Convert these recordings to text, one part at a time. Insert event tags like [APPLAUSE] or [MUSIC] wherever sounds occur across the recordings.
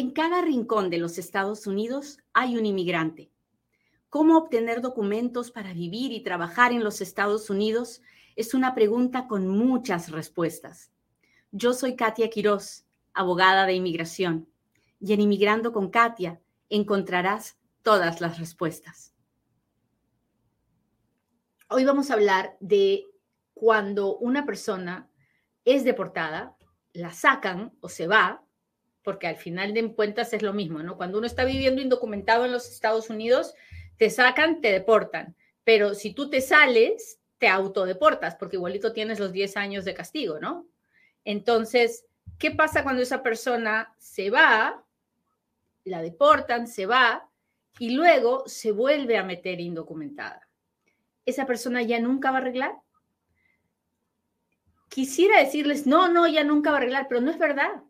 En cada rincón de los Estados Unidos hay un inmigrante. ¿Cómo obtener documentos para vivir y trabajar en los Estados Unidos? Es una pregunta con muchas respuestas. Yo soy Katia Quiroz, abogada de inmigración, y en Inmigrando con Katia encontrarás todas las respuestas. Hoy vamos a hablar de cuando una persona es deportada, la sacan o se va, porque al final de cuentas es lo mismo, ¿no? Cuando uno está viviendo indocumentado en los Estados Unidos, te sacan, te deportan. Pero si tú te sales, te autodeportas, porque igualito tienes los 10 años de castigo, ¿no? Entonces, ¿qué pasa cuando esa persona se va, la deportan, se va y luego se vuelve a meter indocumentada? esa persona ya nunca va a arreglar? Quisiera decirles, no, no, ya nunca va a arreglar, pero no es verdad.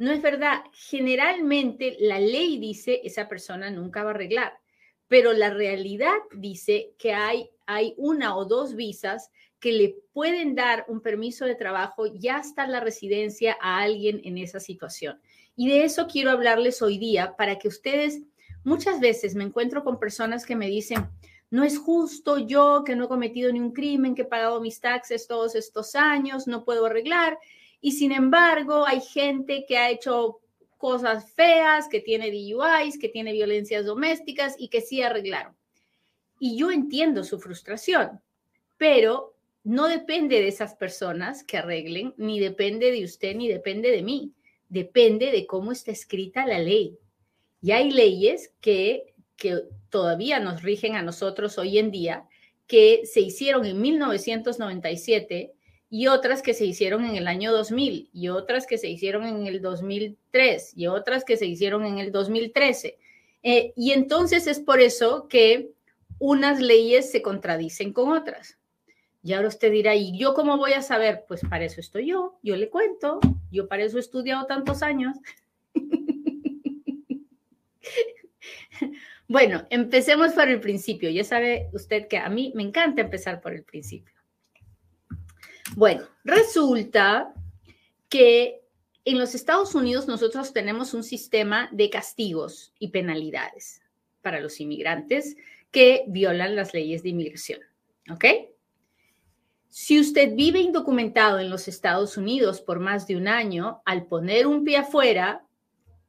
No es verdad. Generalmente la ley dice esa persona nunca va a arreglar, pero la realidad dice que hay, hay una o dos visas que le pueden dar un permiso de trabajo ya hasta la residencia a alguien en esa situación. Y de eso quiero hablarles hoy día para que ustedes, muchas veces me encuentro con personas que me dicen, no es justo yo que no he cometido ni un crimen, que he pagado mis taxes todos estos años, no puedo arreglar. Y sin embargo, hay gente que ha hecho cosas feas, que tiene DUIs, que tiene violencias domésticas y que sí arreglaron. Y yo entiendo su frustración, pero no depende de esas personas que arreglen, ni depende de usted, ni depende de mí. Depende de cómo está escrita la ley. Y hay leyes que que todavía nos rigen a nosotros hoy en día, que se hicieron en 1997 y otras que se hicieron en el año 2000 y otras que se hicieron en el 2003 y otras que se hicieron en el 2013. Eh, y entonces es por eso que unas leyes se contradicen con otras. Y ahora usted dirá, ¿y yo cómo voy a saber? Pues para eso estoy yo, yo le cuento, yo para eso he estudiado tantos años. [LAUGHS] Bueno, empecemos por el principio. Ya sabe usted que a mí me encanta empezar por el principio. Bueno, resulta que en los Estados Unidos nosotros tenemos un sistema de castigos y penalidades para los inmigrantes que violan las leyes de inmigración. ¿Ok? Si usted vive indocumentado en los Estados Unidos por más de un año, al poner un pie afuera,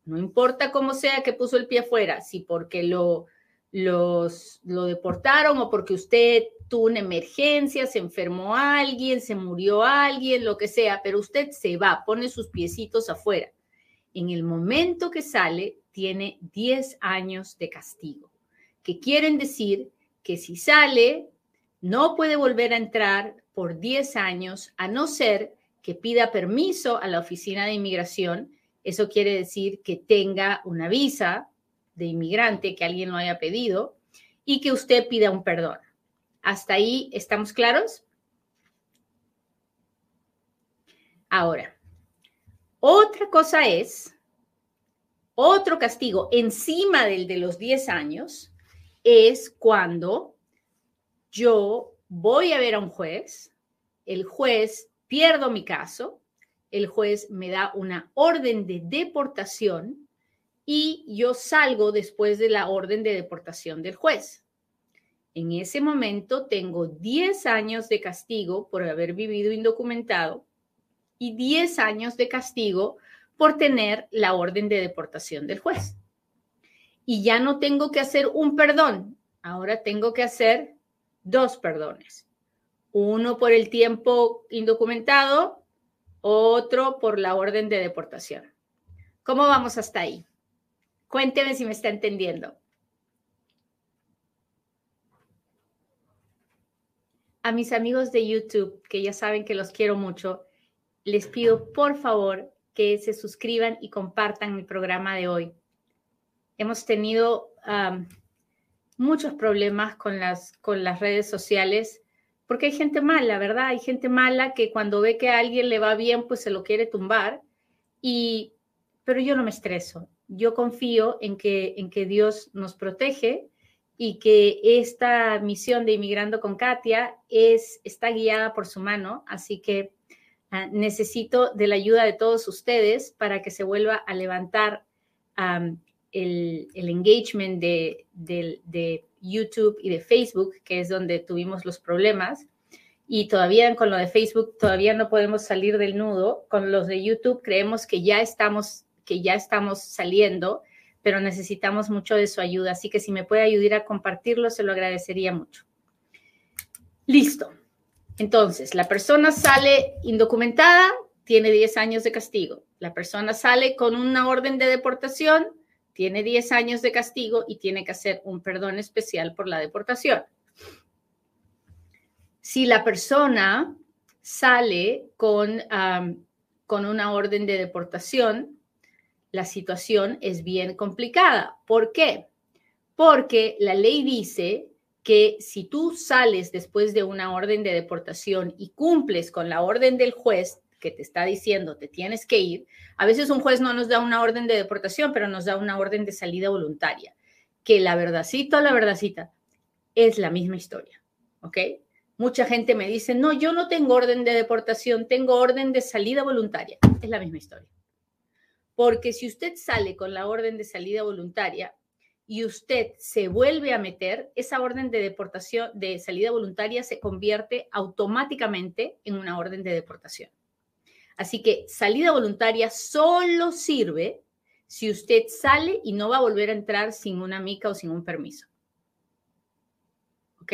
no importa cómo sea que puso el pie afuera, si porque lo, los, lo deportaron o porque usted tuvo una emergencia, se enfermó alguien, se murió alguien, lo que sea, pero usted se va, pone sus piecitos afuera. En el momento que sale, tiene 10 años de castigo, que quieren decir que si sale, no puede volver a entrar por 10 años, a no ser que pida permiso a la oficina de inmigración eso quiere decir que tenga una visa de inmigrante, que alguien lo haya pedido y que usted pida un perdón. ¿Hasta ahí estamos claros? Ahora, otra cosa es, otro castigo encima del de los 10 años es cuando yo voy a ver a un juez, el juez pierdo mi caso, el juez me da una orden de deportación y yo salgo después de la orden de deportación del juez. En ese momento tengo 10 años de castigo por haber vivido indocumentado y 10 años de castigo por tener la orden de deportación del juez. Y ya no tengo que hacer un perdón, ahora tengo que hacer dos perdones. Uno por el tiempo indocumentado otro por la orden de deportación. ¿Cómo vamos hasta ahí? Cuénteme si me está entendiendo. A mis amigos de YouTube, que ya saben que los quiero mucho, les pido por favor que se suscriban y compartan el programa de hoy. Hemos tenido muchos problemas con las, con las redes sociales porque hay gente mala, ¿verdad? Hay gente mala que cuando ve que a alguien le va bien, pues se lo quiere tumbar. Y, pero yo no me estreso. Yo confío en que, en que Dios nos protege y que esta misión de Inmigrando con Katia es, está guiada por su mano. Así que Ah, necesito de la ayuda de todos ustedes para que se vuelva a levantar el, engagement de, de, YouTube y de Facebook, que es donde tuvimos los problemas. Y todavía con lo de Facebook, todavía no podemos salir del nudo. Con los de YouTube creemos que ya estamos, que ya estamos saliendo, pero necesitamos mucho de su ayuda. Así que si me puede ayudar a compartirlo, se lo agradecería mucho. Listo. Entonces, la persona sale indocumentada, tiene 10 años de castigo. La persona sale con una orden de deportación, tiene 10 años de castigo y tiene que hacer un perdón especial por la deportación. Si la persona sale con, con una orden de deportación, la situación es bien complicada. ¿Por qué? Porque la ley dice que si tú sales después de una orden de deportación y cumples con la orden del juez que te está diciendo te tienes que ir, a veces un juez no nos da una orden de deportación, pero nos da una orden de salida voluntaria, que la verdadcita, la verdadcita, es la misma historia, ¿ok? Mucha gente me dice, no, yo no tengo orden de deportación, tengo orden de salida voluntaria. Es la misma historia. Porque si usted sale con la orden de salida voluntaria, y usted se vuelve a meter, esa orden de deportación, de salida voluntaria, se convierte automáticamente en una orden de deportación. Así que salida voluntaria solo sirve si usted sale y no va a volver a entrar sin una mica o sin un permiso. ¿Ok?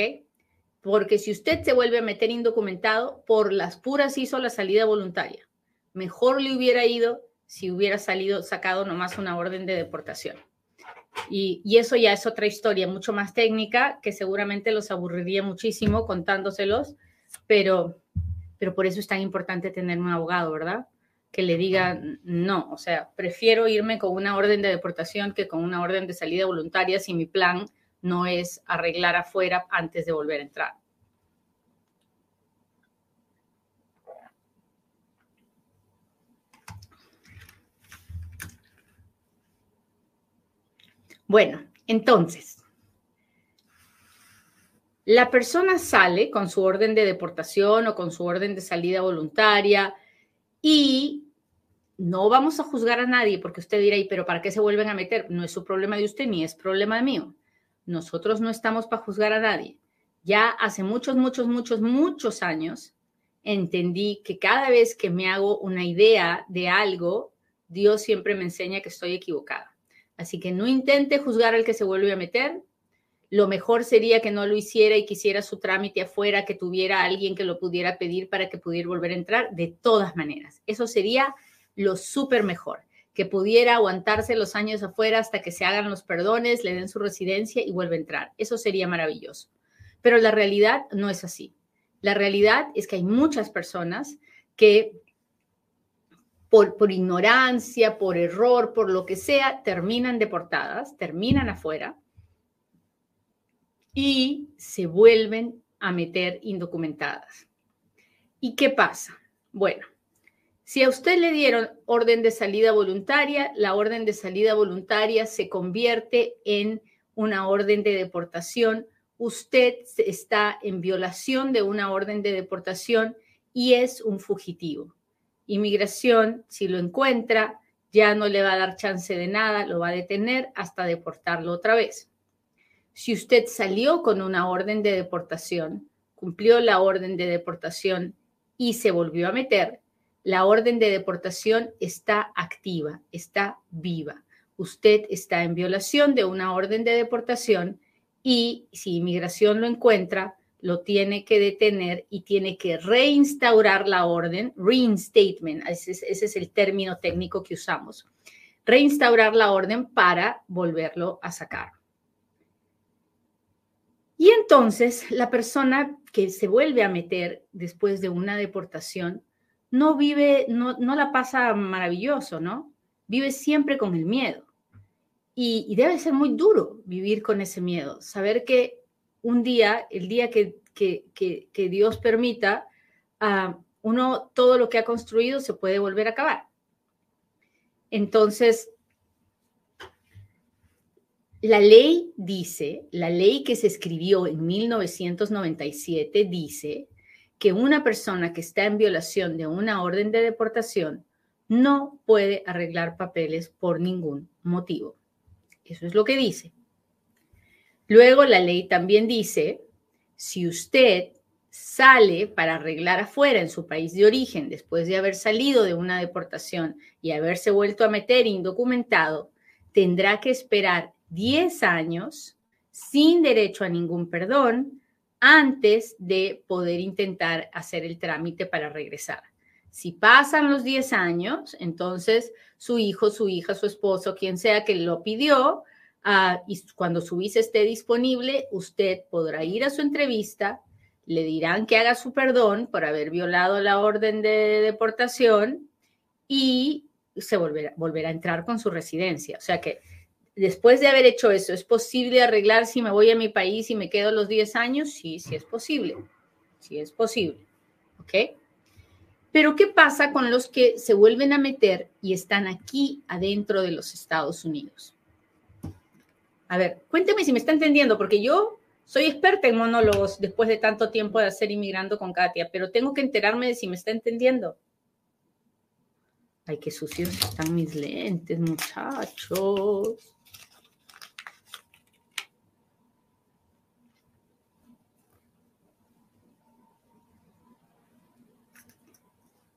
Porque si usted se vuelve a meter indocumentado, por las puras hizo la salida voluntaria. Mejor le hubiera ido si hubiera salido, sacado nomás una orden de deportación. Y, eso ya es otra historia, mucho más técnica, que seguramente los aburriría muchísimo contándoselos, pero, pero por eso es tan importante tener un abogado, ¿verdad? Que le diga no, o sea, prefiero irme con una orden de deportación que con una orden de salida voluntaria si mi plan no es arreglar afuera antes de volver a entrar. Bueno, entonces, la persona sale con su orden de deportación o con su orden de salida voluntaria y no vamos a juzgar a nadie porque usted dirá, pero ¿para qué se vuelven a meter? No es su problema de usted ni es problema mío. Nosotros no estamos para juzgar a nadie. Ya hace muchos, muchos, muchos, muchos años entendí que cada vez que me hago una idea de algo, Dios siempre me enseña que estoy equivocada. Así que no intente juzgar al que se vuelve a meter. Lo mejor sería que no lo hiciera y quisiera su trámite afuera, que tuviera alguien que lo pudiera pedir para que pudiera volver a entrar, de todas maneras. Eso sería lo súper mejor, que pudiera aguantarse los años afuera hasta que se hagan los perdones, le den su residencia y vuelva a entrar. Eso sería maravilloso. Pero la realidad no es así. La realidad es que hay muchas personas que por, ignorancia, por error, por lo que sea, terminan deportadas, terminan afuera y se vuelven a meter indocumentadas. ¿Y qué pasa? Bueno, si a usted le dieron orden de salida voluntaria, la orden de salida voluntaria se convierte en una orden de deportación. Usted está en violación de una orden de deportación y es un fugitivo inmigración, si lo encuentra, ya no le va a dar chance de nada, lo va a detener hasta deportarlo otra vez. Si usted salió con una orden de deportación, cumplió la orden de deportación y se volvió a meter, la orden de deportación está activa, está viva. Usted está en violación de una orden de deportación y si inmigración lo encuentra, lo tiene que detener y tiene que reinstaurar la orden, reinstatement, ese es, el término técnico que usamos, reinstaurar la orden para volverlo a sacar. Y entonces la persona que se vuelve a meter después de una deportación no vive, no, no la pasa maravilloso, ¿no? Vive siempre con el miedo. y debe ser muy duro vivir con ese miedo, saber que un día, el día que, Dios permita, ah, uno, todo lo que ha construido se puede volver a acabar. Entonces, la ley dice, la ley que se escribió en 1997 dice que una persona que está en violación de una orden de deportación no puede arreglar papeles por ningún motivo. Eso es lo que dice. Luego la ley también dice, si usted sale para arreglar afuera en su país de origen después de haber salido de una deportación y haberse vuelto a meter indocumentado, tendrá que esperar 10 años sin derecho a ningún perdón antes de poder intentar hacer el trámite para regresar. Si pasan los 10 años, entonces su hijo, su hija, su esposo, quien sea que lo pidió, uh, y cuando su visa esté disponible, usted podrá ir a su entrevista, le dirán que haga su perdón por haber violado la orden de deportación y se volverá, volverá a entrar con su residencia. O sea que después de haber hecho eso, ¿es posible arreglar si me voy a mi país y me quedo los 10 años? Sí, sí es posible. Sí es posible. ¿Ok? Pero ¿qué pasa con los que se vuelven a meter y están aquí adentro de los Estados Unidos? A ver, cuénteme si me está entendiendo, porque yo soy experta en monólogos después de tanto tiempo de hacer inmigrando con Katia, pero tengo que enterarme de si me está entendiendo. Ay, qué sucios están mis lentes, muchachos.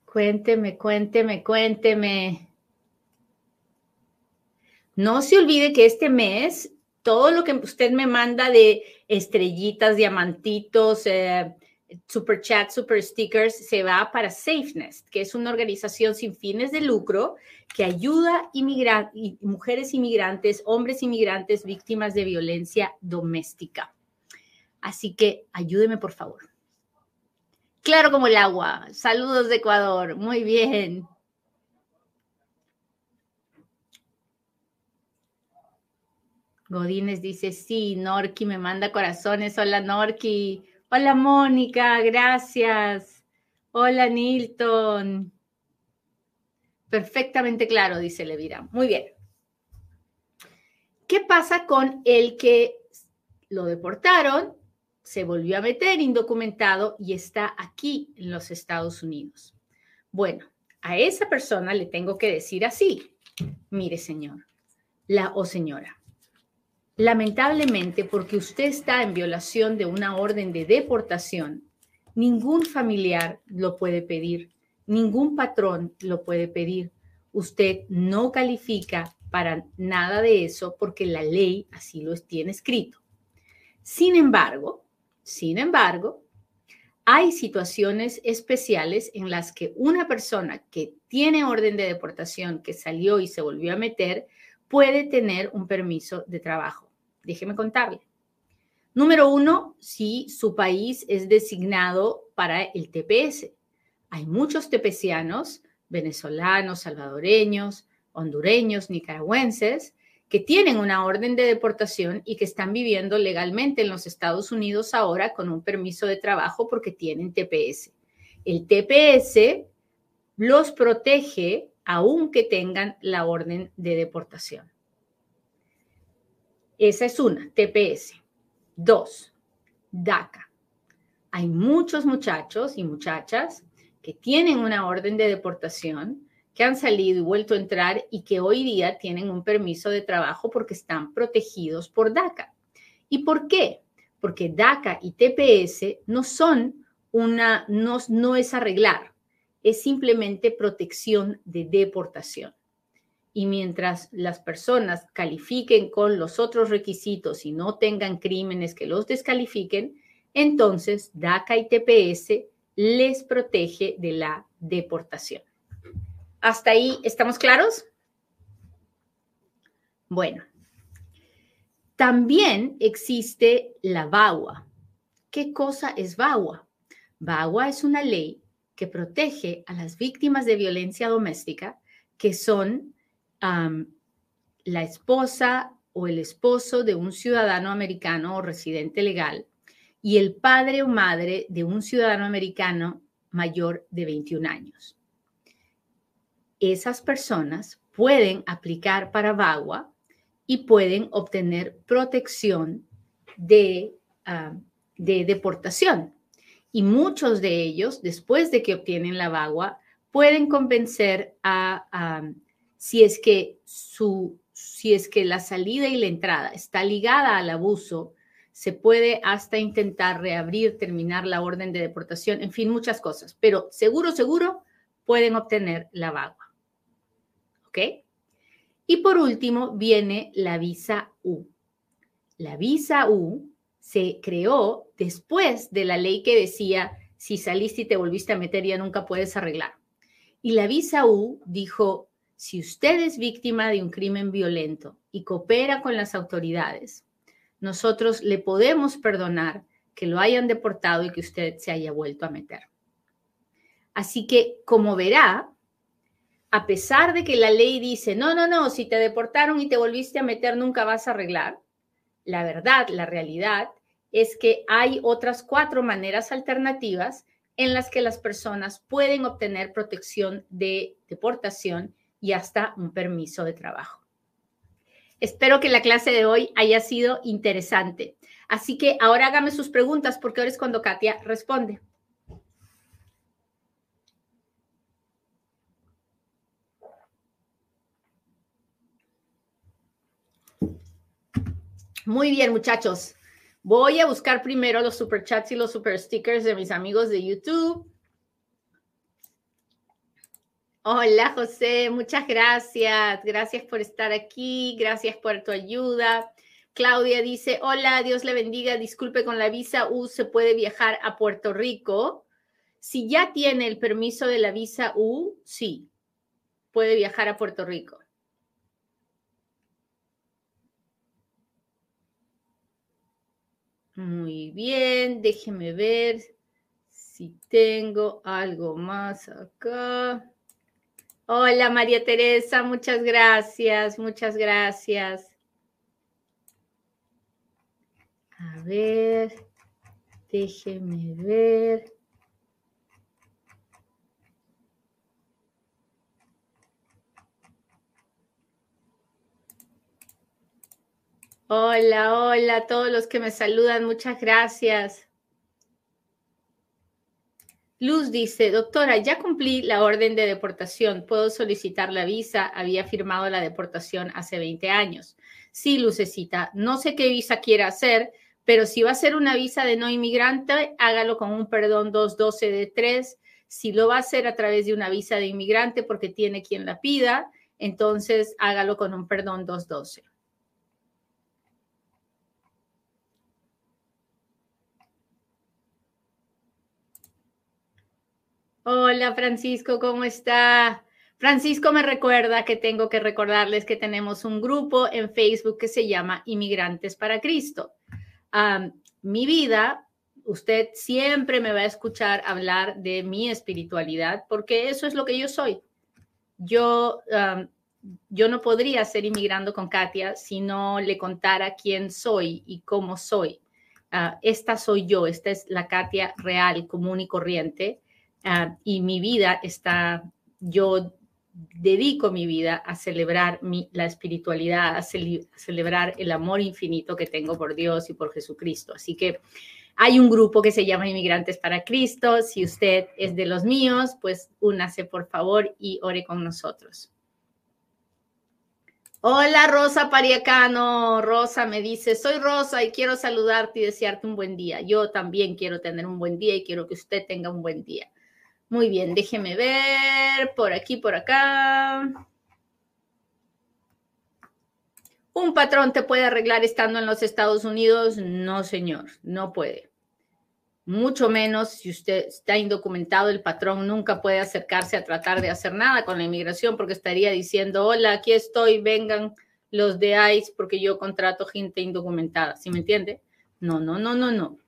Cuénteme, cuénteme, cuénteme. No se olvide que este mes, todo lo que usted me manda de estrellitas, diamantitos, eh, super chat, super stickers, se va para SafeNest, que es una organización sin fines de lucro que ayuda a mujeres inmigrantes, hombres inmigrantes, víctimas de violencia doméstica. Así que ayúdeme, por favor. Claro como el agua. Saludos de Ecuador. Muy bien. Godínez dice, sí, Norki me manda corazones. Hola, Norki. Hola, Mónica, gracias. Hola, Nilton. Perfectamente claro, dice Levira. Muy bien. ¿Qué pasa con el que lo deportaron se volvió a meter indocumentado y está aquí en los Estados Unidos. Bueno, a esa persona le tengo que decir así, mire señor, la o señora, lamentablemente porque usted está en violación de una orden de deportación, ningún familiar lo puede pedir, ningún patrón lo puede pedir. Usted no califica para nada de eso porque la ley así lo tiene escrito. Sin embargo, sin embargo, hay situaciones especiales en las que una persona que tiene orden de deportación, que salió y se volvió a meter, puede tener un permiso de trabajo. Déjeme contarle. Número uno, si su país es designado para el TPS. Hay muchos tepecianos, venezolanos, salvadoreños, hondureños, nicaragüenses, que tienen una orden de deportación y que están viviendo legalmente en los Estados Unidos ahora con un permiso de trabajo porque tienen TPS. El TPS los protege aunque tengan la orden de deportación. Esa es una, TPS. Dos, DACA. Hay muchos muchachos y muchachas que tienen una orden de deportación que han salido y vuelto a entrar y que hoy día tienen un permiso de trabajo porque están protegidos por DACA. ¿Y por qué? Porque DACA y TPS no son una, no, no es arreglar, es simplemente protección de deportación. Y mientras las personas califiquen con los otros requisitos y no tengan crímenes que los descalifiquen, entonces DACA y TPS les protege de la deportación. ¿Hasta ahí estamos claros? Bueno, también existe la VAWA. ¿Qué cosa es VAWA? VAWA es una ley que protege a las víctimas de violencia doméstica que son la esposa o el esposo de un ciudadano americano o residente legal y el padre o madre de un ciudadano americano mayor de 21 años esas personas pueden aplicar para VAWA y pueden obtener protección de, de deportación. Y muchos de ellos, después de que obtienen la bagua, pueden convencer a, si es que su si es que la salida y la entrada está ligada al abuso, se puede hasta intentar reabrir, terminar la orden de deportación, en fin, muchas cosas, pero seguro, seguro pueden obtener la bagua. ¿Ok? Y por último viene la visa U. La visa U se creó después de la ley que decía, si saliste y te volviste a meter ya nunca puedes arreglar. Y la visa U dijo, si usted es víctima de un crimen violento y coopera con las autoridades, nosotros le podemos perdonar que lo hayan deportado y que usted se haya vuelto a meter. Así que, como verá, a pesar de que la ley dice, no, no, no, si te deportaron y te volviste a meter, nunca vas a arreglar, la verdad, la realidad es que hay otras cuatro maneras alternativas en las que las personas pueden obtener protección de deportación y hasta un permiso de trabajo. Espero que la clase de hoy haya sido interesante. Así que ahora hágame sus preguntas porque ahora es cuando Katia responde. Muy bien, muchachos. Voy a buscar primero los superchats y los super stickers de mis amigos de YouTube. Hola José, muchas gracias. Gracias por estar aquí, gracias por tu ayuda. Claudia dice, hola, Dios le bendiga, disculpe con la visa U, ¿se puede viajar a Puerto Rico? Si ya tiene el permiso de la visa U, sí, puede viajar a Puerto Rico. Muy bien, déjeme ver si tengo algo más acá. Hola María Teresa, muchas gracias, muchas gracias. A ver, déjeme ver. Hola, hola a todos los que me saludan, muchas gracias. Luz dice, doctora, ya cumplí la orden de deportación, puedo solicitar la visa, había firmado la deportación hace 20 años. Sí, Lucecita, no sé qué visa quiera hacer, pero si va a ser una visa de no inmigrante, hágalo con un perdón 212 de 3. Si lo va a hacer a través de una visa de inmigrante porque tiene quien la pida, entonces hágalo con un perdón 212. Hola Francisco, ¿cómo está? Francisco me recuerda que tengo que recordarles que tenemos un grupo en Facebook que se llama Inmigrantes para Cristo. mi vida, usted siempre me va a escuchar hablar de mi espiritualidad porque eso es lo que yo soy. Yo, yo no podría ser inmigrando con Katia si no le contara quién soy y cómo soy. Ah, esta soy yo, esta es la Katia real, común y corriente Ah, y mi vida está, yo dedico mi vida a celebrar la espiritualidad, a, celebrar el amor infinito que tengo por Dios y por Jesucristo. Así que hay un grupo que se llama Inmigrantes para Cristo. Si usted es de los míos, pues únase por favor y ore con nosotros. Hola Rosa Pariacano. Rosa me dice, soy Rosa y quiero saludarte y desearte un buen día. Yo también quiero tener un buen día y quiero que usted tenga un buen día. Muy bien, déjeme ver por aquí, por acá. ¿Un patrón te puede arreglar estando en los Estados Unidos? No, señor, no puede. Mucho menos si usted está indocumentado, el patrón nunca puede acercarse a tratar de hacer nada con la inmigración porque estaría diciendo, hola, aquí estoy, vengan los de ICE porque yo contrato gente indocumentada. ¿Sí me entiende? No, no, no, no, no.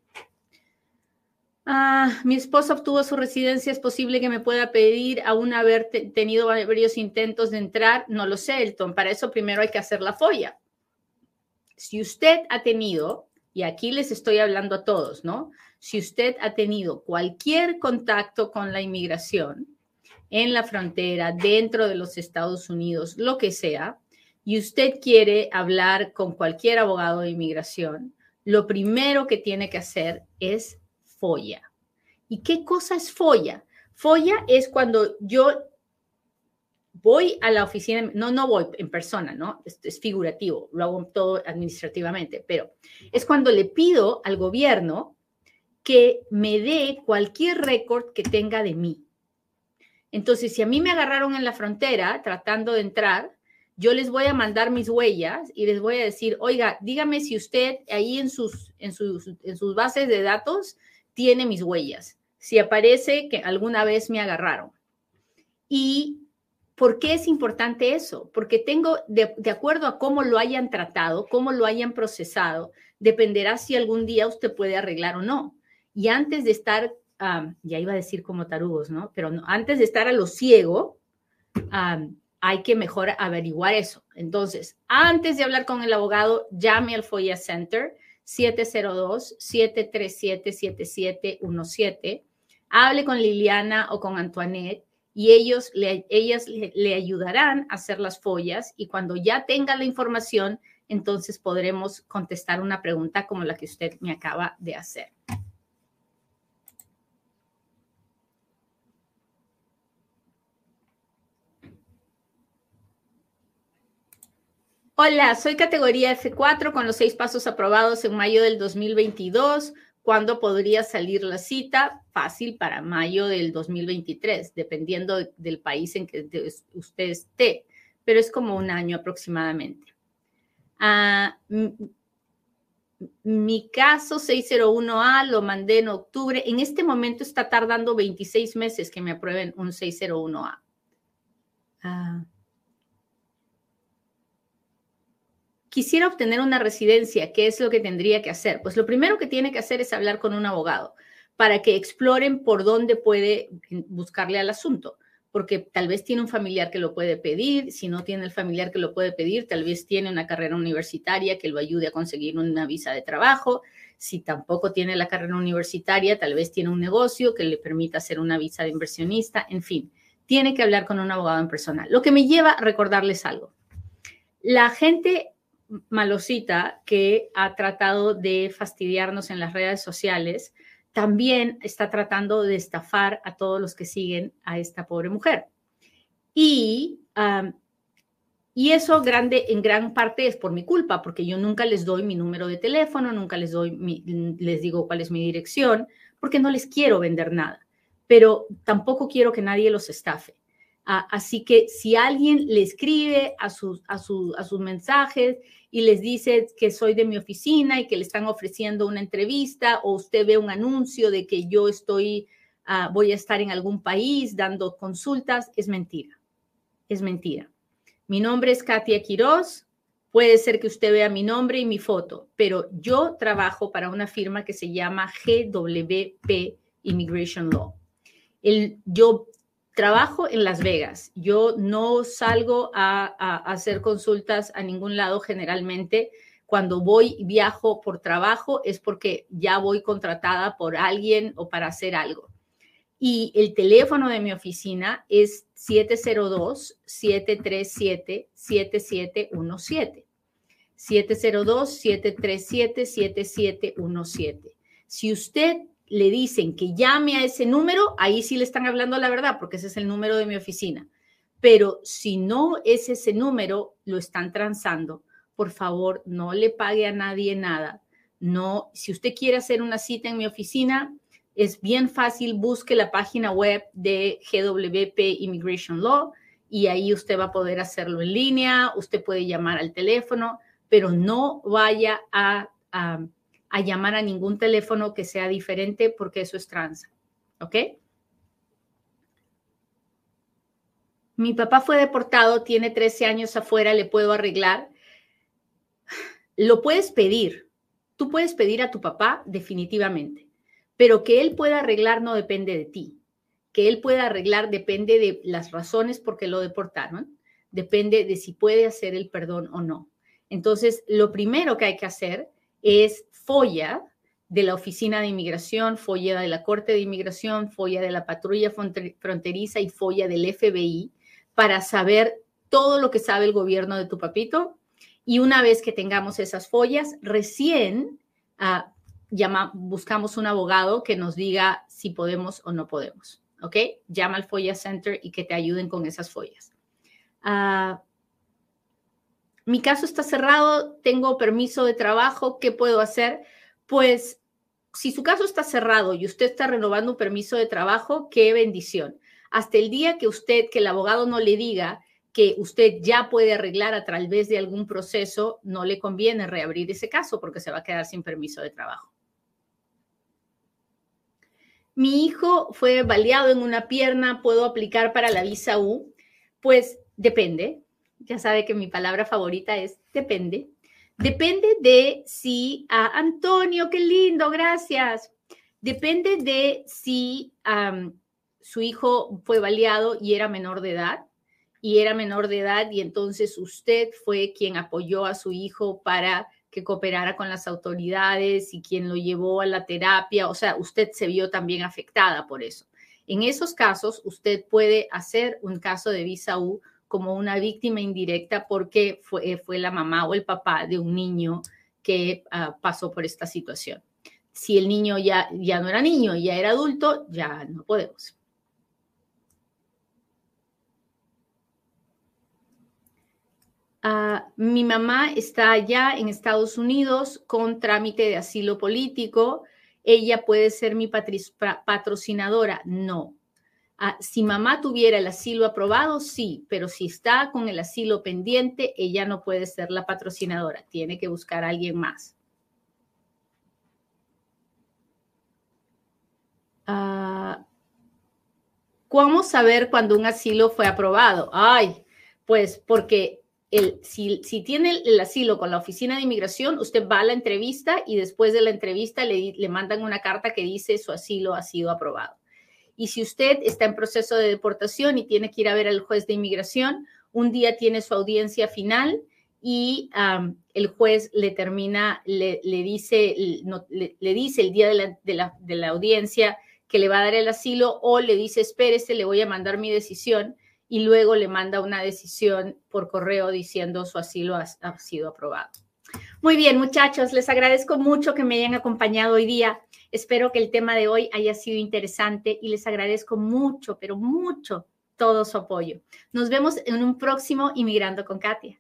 Ah, mi esposa obtuvo su residencia, es posible que me pueda pedir aún haber tenido varios intentos de entrar. No lo sé, Elton. Para eso primero hay que hacer la folla. Si usted ha tenido, y aquí les estoy hablando a todos, ¿no? Si usted ha tenido cualquier contacto con la inmigración en la frontera, dentro de los Estados Unidos, lo que sea, y usted quiere hablar con cualquier abogado de inmigración, lo primero que tiene que hacer es folla. ¿Y qué cosa es folla? Folla es cuando yo voy a la oficina, no, no voy en persona, ¿no? Es, es, figurativo, lo hago todo administrativamente, pero es cuando le pido al gobierno que me dé cualquier récord que tenga de mí. Entonces, si a mí me agarraron en la frontera tratando de entrar, yo les voy a mandar mis huellas y les voy a decir, oiga, dígame si usted ahí en sus, en sus, en sus bases de datos tiene mis huellas, si aparece que alguna vez me agarraron. Y ¿Por qué es importante eso? Porque tengo, de, acuerdo a cómo lo hayan tratado, cómo lo hayan procesado, dependerá si algún día usted puede arreglar o no. Y antes de estar, ya iba a decir como tarugos, ¿no? Pero antes de estar a lo ciego, hay que mejor averiguar eso. Entonces, antes de hablar con el abogado, llame al FOIA Center 702-737-7717. Hable con Liliana o con Antoinette y ellos le, ellas le, ayudarán a hacer las follas y cuando ya tenga la información, entonces podremos contestar una pregunta como la que usted me acaba de hacer. Hola, soy categoría F4 con los seis pasos aprobados en mayo del 2022. ¿Cuándo podría salir la cita? Fácil para mayo del 2023, dependiendo del país en que usted esté, pero es como un año aproximadamente. Ah, mi caso 601A lo mandé en octubre. En este momento está tardando 26 meses que me aprueben un 601A. Ah, quisiera obtener una residencia, ¿qué es lo que tendría que hacer? Pues lo primero que tiene que hacer es hablar con un abogado para que exploren por dónde puede buscarle al asunto, porque tal vez tiene un familiar que lo puede pedir, si no tiene el familiar que lo puede pedir, tal vez tiene una carrera universitaria que lo ayude a conseguir una visa de trabajo, si tampoco tiene la carrera universitaria, tal vez tiene un negocio que le permita hacer una visa de inversionista, en fin, tiene que hablar con un abogado en persona. Lo que me lleva a recordarles algo. La gente malosita que ha tratado de fastidiarnos en las redes sociales, también está tratando de estafar a todos los que siguen a esta pobre mujer. Y, y eso grande, en gran parte es por mi culpa, porque yo nunca les doy mi número de teléfono, nunca les, doy les digo cuál es mi dirección, porque no les quiero vender nada, pero tampoco quiero que nadie los estafe. Así que si alguien le escribe a sus, a, a sus mensajes y les dice que soy de mi oficina y que le están ofreciendo una entrevista o usted ve un anuncio de que yo estoy, ah, voy a estar en algún país dando consultas, es mentira. Es mentira. Mi nombre es Katia Quiroz. Puede ser que usted vea mi nombre y mi foto, pero yo trabajo para una firma que se llama GWP Immigration Law. El, yo trabajo en Las Vegas. Yo no salgo a, hacer consultas a ningún lado generalmente. Cuando voy y viajo por trabajo es porque ya voy contratada por alguien o para hacer algo. Y el teléfono de mi oficina es 702-737-7717. 702-737-7717. Si usted le dicen que llame a ese número, ahí sí le están hablando la verdad, porque ese es el número de mi oficina. Pero si no es ese número, lo están transando. Por favor, no le pague a nadie nada. No, si usted quiere hacer una cita en mi oficina, es bien fácil, busque la página web de GWP Immigration Law y ahí usted va a poder hacerlo en línea, usted puede llamar al teléfono, pero no vaya a, a a llamar a ningún teléfono que sea diferente porque eso es tranza. ¿Ok? Mi papá fue deportado, tiene 13 años afuera, le puedo arreglar. Lo puedes pedir. Tú puedes pedir a tu papá definitivamente, pero que él pueda arreglar no depende de ti. Que él pueda arreglar depende de las razones por qué lo deportaron, depende de si puede hacer el perdón o no. Entonces, lo primero que hay que hacer es folla de la Oficina de Inmigración, folla de la Corte de Inmigración, folla de la Patrulla Fronteriza y folla del FBI para saber todo lo que sabe el gobierno de tu papito. Y una vez que tengamos esas follas, recién llama, buscamos un abogado que nos diga si podemos o no podemos. ¿Ok? Llama al FOIA Center y que te ayuden con esas follas. Ah, mi caso está cerrado, tengo permiso de trabajo, ¿qué puedo hacer? Pues si su caso está cerrado y usted está renovando un permiso de trabajo, qué bendición. Hasta el día que usted, que el abogado no le diga que usted ya puede arreglar a través de algún proceso, no le conviene reabrir ese caso porque se va a quedar sin permiso de trabajo. Mi hijo fue baleado en una pierna, ¿puedo aplicar para la visa U? Pues depende. Ya sabe que mi palabra favorita es depende. Depende de si, a Antonio, qué lindo, gracias. Depende de si su hijo fue baleado y era menor de edad y era menor de edad y entonces usted fue quien apoyó a su hijo para que cooperara con las autoridades y quien lo llevó a la terapia, o sea, usted se vio también afectada por eso. En esos casos, usted puede hacer un caso de visa U como una víctima indirecta porque fue, fue la mamá o el papá de un niño que ah, pasó por esta situación. Si el niño ya, ya no era niño, ya era adulto, ya no podemos. Ah, mi mamá está allá en Estados Unidos con trámite de asilo político. Ella puede ser mi patrocinadora. No. Ah, si mamá tuviera el asilo aprobado, sí, pero si está con el asilo pendiente, ella no puede ser la patrocinadora. Tiene que buscar a alguien más. Ah, ¿Cómo saber cuando un asilo fue aprobado? Ay, pues porque si, tiene el, asilo con la oficina de inmigración, usted va a la entrevista y después de la entrevista le mandan una carta que dice su asilo ha sido aprobado. Y si usted está en proceso de deportación y tiene que ir a ver al juez de inmigración, un día tiene su audiencia final y el juez le termina, le, dice, le, dice el día de la, audiencia que le va a dar el asilo o le dice, espérese, le voy a mandar mi decisión y luego le manda una decisión por correo diciendo su asilo ha, sido aprobado. Muy bien, muchachos, les agradezco mucho que me hayan acompañado hoy día. Espero que el tema de hoy haya sido interesante y les agradezco mucho, pero mucho todo su apoyo. Nos vemos en un próximo Inmigrando con Katia.